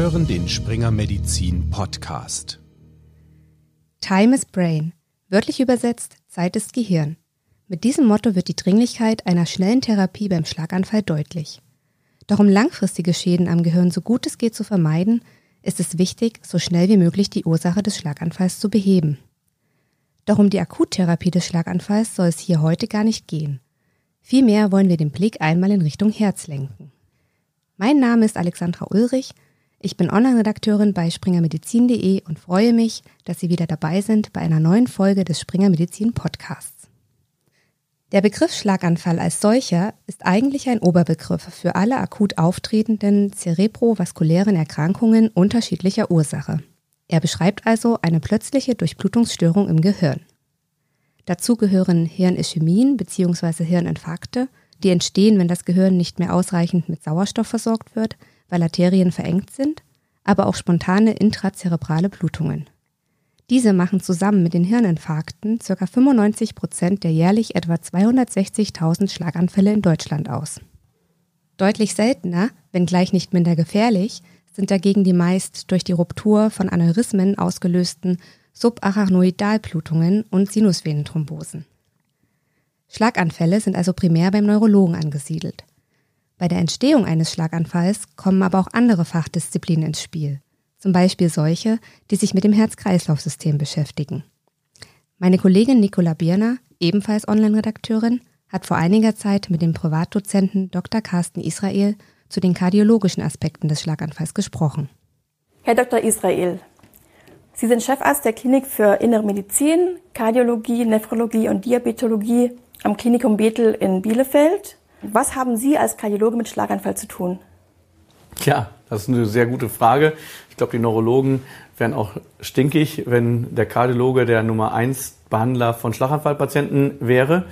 hören den Springer Medizin Podcast. Time is Brain. Wörtlich übersetzt, Zeit ist Gehirn. Mit diesem Motto wird die Dringlichkeit einer schnellen Therapie beim Schlaganfall deutlich. Doch um langfristige Schäden am Gehirn so gut es geht zu vermeiden, ist es wichtig, so schnell wie möglich die Ursache des Schlaganfalls zu beheben. Doch um die Akuttherapie des Schlaganfalls soll es hier heute gar nicht gehen. Vielmehr wollen wir den Blick einmal in Richtung Herz lenken. Mein Name ist Alexandra Ulrich ich bin Online-Redakteurin bei springermedizin.de und freue mich, dass Sie wieder dabei sind bei einer neuen Folge des Springer Medizin Podcasts. Der Begriff Schlaganfall als solcher ist eigentlich ein Oberbegriff für alle akut auftretenden zerebrovaskulären Erkrankungen unterschiedlicher Ursache. Er beschreibt also eine plötzliche Durchblutungsstörung im Gehirn. Dazu gehören Hirnischämien bzw. Hirninfarkte, die entstehen, wenn das Gehirn nicht mehr ausreichend mit Sauerstoff versorgt wird, weil Arterien verengt sind, aber auch spontane intrazerebrale Blutungen. Diese machen zusammen mit den Hirninfarkten ca. 95 Prozent der jährlich etwa 260.000 Schlaganfälle in Deutschland aus. Deutlich seltener, wenngleich nicht minder gefährlich, sind dagegen die meist durch die Ruptur von Aneurysmen ausgelösten Subarachnoidalblutungen und Sinusvenenthrombosen. Schlaganfälle sind also primär beim Neurologen angesiedelt. Bei der Entstehung eines Schlaganfalls kommen aber auch andere Fachdisziplinen ins Spiel, zum Beispiel solche, die sich mit dem Herz-Kreislauf-System beschäftigen. Meine Kollegin Nicola Bierner, ebenfalls Online-Redakteurin, hat vor einiger Zeit mit dem Privatdozenten Dr. Carsten Israel zu den kardiologischen Aspekten des Schlaganfalls gesprochen. Herr Dr. Israel, Sie sind Chefarzt der Klinik für Innere Medizin, Kardiologie, Nephrologie und Diabetologie am Klinikum Bethel in Bielefeld was haben Sie als Kardiologe mit Schlaganfall zu tun? Ja, das ist eine sehr gute Frage. Ich glaube, die Neurologen wären auch stinkig, wenn der Kardiologe der Nummer 1 Behandler von Schlaganfallpatienten wäre.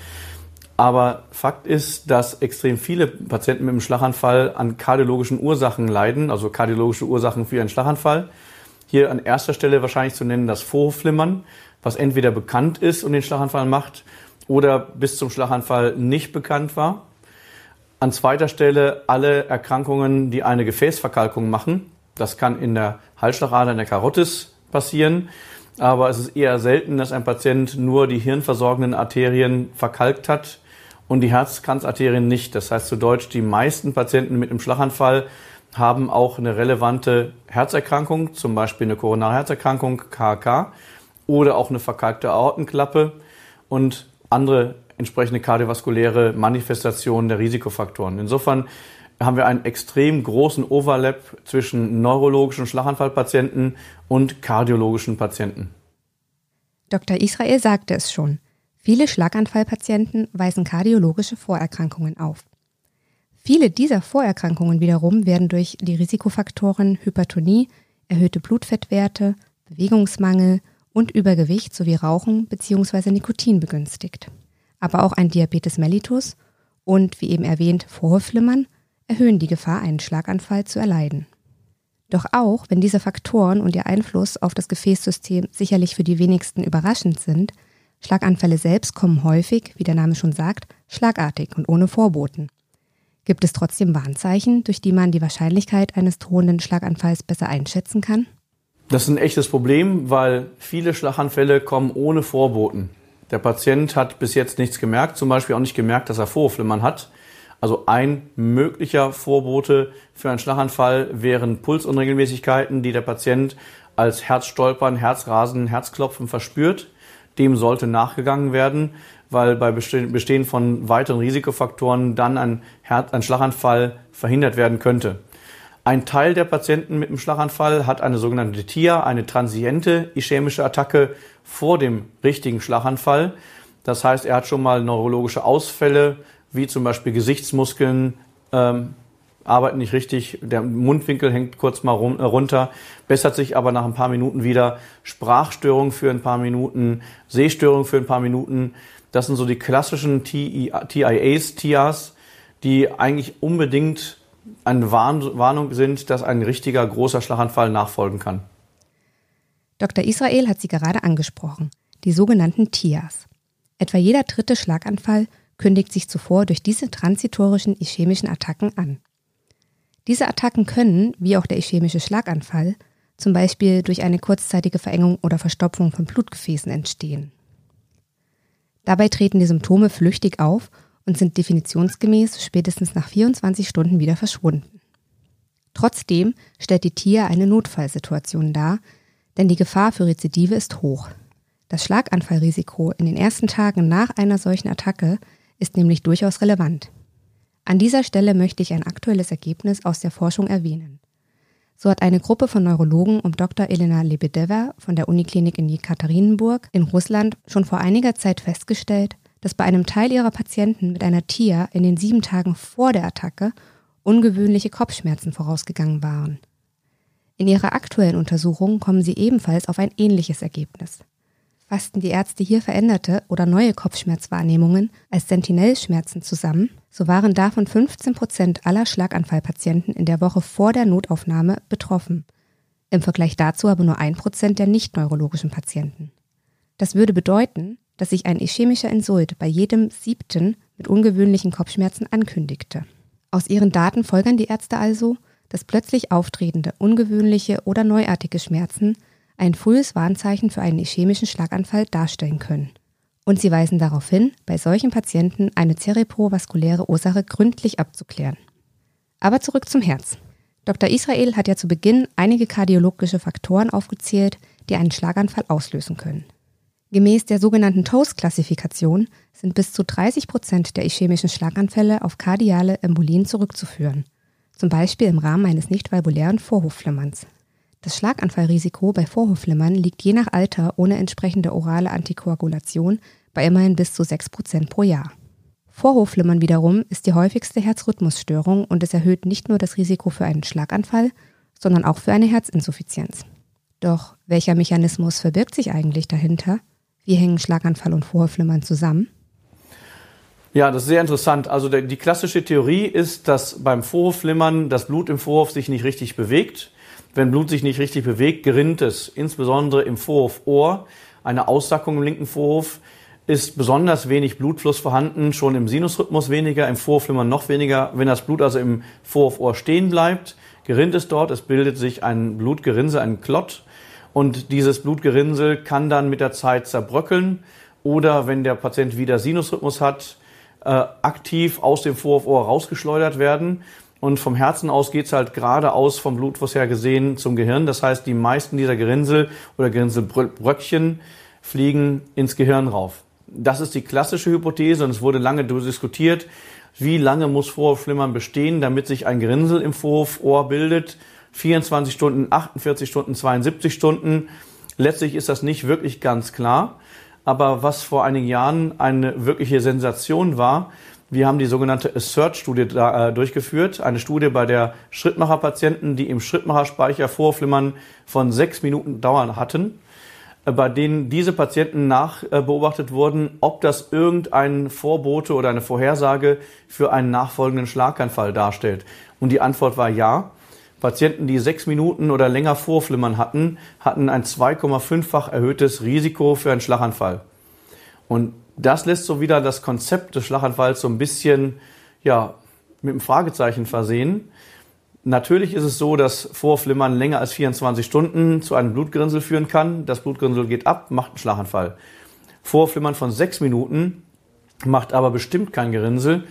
Aber Fakt ist, dass extrem viele Patienten mit einem Schlaganfall an kardiologischen Ursachen leiden, also kardiologische Ursachen für einen Schlaganfall. Hier an erster Stelle wahrscheinlich zu nennen das Vorhofflimmern, was entweder bekannt ist und den Schlaganfall macht oder bis zum Schlaganfall nicht bekannt war. An zweiter Stelle alle Erkrankungen, die eine Gefäßverkalkung machen. Das kann in der Halsschlagader, in der Karotis passieren. Aber es ist eher selten, dass ein Patient nur die hirnversorgenden Arterien verkalkt hat und die Herzkranzarterien nicht. Das heißt zu Deutsch, die meisten Patienten mit einem Schlaganfall haben auch eine relevante Herzerkrankung, zum Beispiel eine Koronarherzerkrankung, KK, oder auch eine verkalkte Aortenklappe und andere entsprechende kardiovaskuläre Manifestationen der Risikofaktoren. Insofern haben wir einen extrem großen Overlap zwischen neurologischen Schlaganfallpatienten und kardiologischen Patienten. Dr. Israel sagte es schon. Viele Schlaganfallpatienten weisen kardiologische Vorerkrankungen auf. Viele dieser Vorerkrankungen wiederum werden durch die Risikofaktoren Hypertonie, erhöhte Blutfettwerte, Bewegungsmangel und Übergewicht sowie Rauchen bzw. Nikotin begünstigt aber auch ein Diabetes mellitus und, wie eben erwähnt, Vorhofflimmern erhöhen die Gefahr, einen Schlaganfall zu erleiden. Doch auch wenn diese Faktoren und ihr Einfluss auf das Gefäßsystem sicherlich für die wenigsten überraschend sind, Schlaganfälle selbst kommen häufig, wie der Name schon sagt, schlagartig und ohne Vorboten. Gibt es trotzdem Warnzeichen, durch die man die Wahrscheinlichkeit eines drohenden Schlaganfalls besser einschätzen kann? Das ist ein echtes Problem, weil viele Schlaganfälle kommen ohne Vorboten. Der Patient hat bis jetzt nichts gemerkt, zum Beispiel auch nicht gemerkt, dass er Vorhofflimmern hat. Also ein möglicher Vorbote für einen Schlaganfall wären Pulsunregelmäßigkeiten, die der Patient als Herzstolpern, Herzrasen, Herzklopfen verspürt. Dem sollte nachgegangen werden, weil bei Bestehen von weiteren Risikofaktoren dann ein, Herz, ein Schlaganfall verhindert werden könnte. Ein Teil der Patienten mit dem Schlaganfall hat eine sogenannte TIA, eine transiente ischämische Attacke vor dem richtigen Schlaganfall. Das heißt, er hat schon mal neurologische Ausfälle, wie zum Beispiel Gesichtsmuskeln ähm, arbeiten nicht richtig, der Mundwinkel hängt kurz mal äh, runter, bessert sich aber nach ein paar Minuten wieder. Sprachstörung für ein paar Minuten, Sehstörung für ein paar Minuten. Das sind so die klassischen TIAs, TIAs, die eigentlich unbedingt eine Warnung sind, dass ein richtiger großer Schlaganfall nachfolgen kann. Dr. Israel hat sie gerade angesprochen, die sogenannten TIAs. Etwa jeder dritte Schlaganfall kündigt sich zuvor durch diese transitorischen ischämischen Attacken an. Diese Attacken können, wie auch der ischämische Schlaganfall, zum Beispiel durch eine kurzzeitige Verengung oder Verstopfung von Blutgefäßen entstehen. Dabei treten die Symptome flüchtig auf und sind definitionsgemäß spätestens nach 24 Stunden wieder verschwunden. Trotzdem stellt die TIA eine Notfallsituation dar, denn die Gefahr für Rezidive ist hoch. Das Schlaganfallrisiko in den ersten Tagen nach einer solchen Attacke ist nämlich durchaus relevant. An dieser Stelle möchte ich ein aktuelles Ergebnis aus der Forschung erwähnen. So hat eine Gruppe von Neurologen um Dr. Elena Lebedeva von der Uniklinik in Jekaterinburg in Russland schon vor einiger Zeit festgestellt, dass bei einem Teil ihrer Patienten mit einer TIA in den sieben Tagen vor der Attacke ungewöhnliche Kopfschmerzen vorausgegangen waren. In ihrer aktuellen Untersuchung kommen sie ebenfalls auf ein ähnliches Ergebnis. Fassten die Ärzte hier veränderte oder neue Kopfschmerzwahrnehmungen als Sentinellschmerzen zusammen, so waren davon 15 Prozent aller Schlaganfallpatienten in der Woche vor der Notaufnahme betroffen. Im Vergleich dazu aber nur ein Prozent der nicht neurologischen Patienten. Das würde bedeuten, dass sich ein ischämischer Insult bei jedem siebten mit ungewöhnlichen Kopfschmerzen ankündigte. Aus ihren Daten folgern die Ärzte also, dass plötzlich auftretende, ungewöhnliche oder neuartige Schmerzen ein frühes Warnzeichen für einen ischämischen Schlaganfall darstellen können. Und sie weisen darauf hin, bei solchen Patienten eine zerebrovaskuläre Ursache gründlich abzuklären. Aber zurück zum Herz. Dr. Israel hat ja zu Beginn einige kardiologische Faktoren aufgezählt, die einen Schlaganfall auslösen können. Gemäß der sogenannten TOAST-Klassifikation sind bis zu 30 Prozent der ischämischen Schlaganfälle auf kardiale Embolien zurückzuführen, zum Beispiel im Rahmen eines nicht valvulären Vorhofflimmerns. Das Schlaganfallrisiko bei Vorhofflimmern liegt je nach Alter ohne entsprechende orale Antikoagulation bei immerhin bis zu 6% pro Jahr. Vorhofflimmern wiederum ist die häufigste Herzrhythmusstörung und es erhöht nicht nur das Risiko für einen Schlaganfall, sondern auch für eine Herzinsuffizienz. Doch welcher Mechanismus verbirgt sich eigentlich dahinter? Wie hängen Schlaganfall und Vorhofflimmern zusammen? Ja, das ist sehr interessant. Also die klassische Theorie ist, dass beim Vorhofflimmern das Blut im Vorhof sich nicht richtig bewegt wenn Blut sich nicht richtig bewegt, gerinnt es, insbesondere im Vorhofohr. Eine Aussackung im linken Vorhof ist besonders wenig Blutfluss vorhanden, schon im Sinusrhythmus weniger, im Vorhofflimmern noch weniger. Wenn das Blut also im Vorhofohr stehen bleibt, gerinnt es dort, es bildet sich ein Blutgerinnsel, ein Klott und dieses Blutgerinnsel kann dann mit der Zeit zerbröckeln oder wenn der Patient wieder Sinusrhythmus hat, äh, aktiv aus dem Vorhofohr rausgeschleudert werden. Und vom Herzen aus geht's halt geradeaus vom Blutfluss her gesehen zum Gehirn. Das heißt, die meisten dieser Gerinnsel oder Gerinnselbröckchen fliegen ins Gehirn rauf. Das ist die klassische Hypothese und es wurde lange diskutiert, wie lange muss Vorhofflimmern bestehen, damit sich ein Gerinnsel im Vorhofohr bildet. 24 Stunden, 48 Stunden, 72 Stunden. Letztlich ist das nicht wirklich ganz klar. Aber was vor einigen Jahren eine wirkliche Sensation war, wir haben die sogenannte Assert-Studie äh, durchgeführt, eine Studie bei der Schrittmacher-Patienten, die im Schrittmacherspeicher Vorflimmern von sechs Minuten Dauern hatten, äh, bei denen diese Patienten nachbeobachtet wurden, ob das irgendein Vorbote oder eine Vorhersage für einen nachfolgenden Schlaganfall darstellt. Und die Antwort war ja. Patienten, die sechs Minuten oder länger Vorflimmern hatten, hatten ein 2,5-fach erhöhtes Risiko für einen Schlaganfall. Und das lässt so wieder das Konzept des Schlaganfalls so ein bisschen ja, mit einem Fragezeichen versehen. Natürlich ist es so, dass Vorflimmern länger als 24 Stunden zu einem Blutgerinnsel führen kann. Das Blutgerinnsel geht ab, macht einen Schlaganfall. Vorflimmern von sechs Minuten macht aber bestimmt kein Gerinnsel.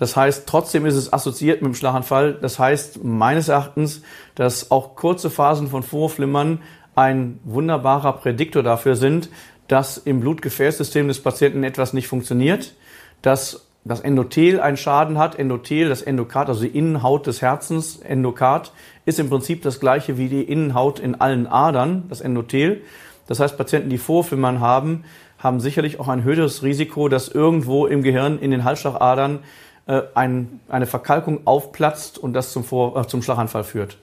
Das heißt, trotzdem ist es assoziiert mit dem Schlaganfall. Das heißt meines Erachtens, dass auch kurze Phasen von Vorflimmern ein wunderbarer Prädiktor dafür sind, dass im Blutgefäßsystem des Patienten etwas nicht funktioniert, dass das Endothel einen Schaden hat. Endothel, das Endokard, also die Innenhaut des Herzens, Endokard, ist im Prinzip das gleiche wie die Innenhaut in allen Adern, das Endothel. Das heißt, Patienten, die Vorflimmern haben, haben sicherlich auch ein höheres Risiko, dass irgendwo im Gehirn in den Halsschlagadern äh, ein, eine Verkalkung aufplatzt und das zum, Vor äh, zum Schlaganfall führt.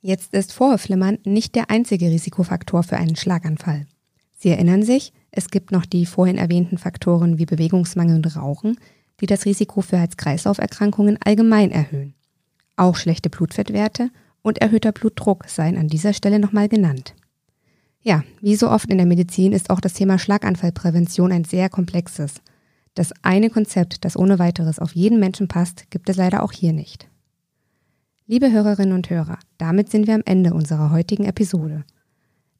Jetzt ist Vorhofflimmern nicht der einzige Risikofaktor für einen Schlaganfall. Sie erinnern sich, es gibt noch die vorhin erwähnten Faktoren wie Bewegungsmangel und Rauchen, die das Risiko für Herz-Kreislauf-Erkrankungen allgemein erhöhen. Auch schlechte Blutfettwerte und erhöhter Blutdruck seien an dieser Stelle nochmal genannt. Ja, wie so oft in der Medizin ist auch das Thema Schlaganfallprävention ein sehr komplexes. Das eine Konzept, das ohne weiteres auf jeden Menschen passt, gibt es leider auch hier nicht. Liebe Hörerinnen und Hörer, damit sind wir am Ende unserer heutigen Episode.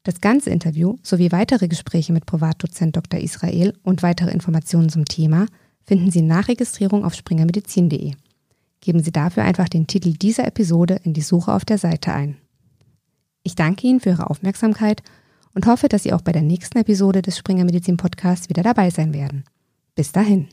Das ganze Interview sowie weitere Gespräche mit Privatdozent Dr. Israel und weitere Informationen zum Thema finden Sie nach Registrierung auf springermedizin.de. Geben Sie dafür einfach den Titel dieser Episode in die Suche auf der Seite ein. Ich danke Ihnen für Ihre Aufmerksamkeit und hoffe, dass Sie auch bei der nächsten Episode des Springer Medizin Podcasts wieder dabei sein werden. Bis dahin.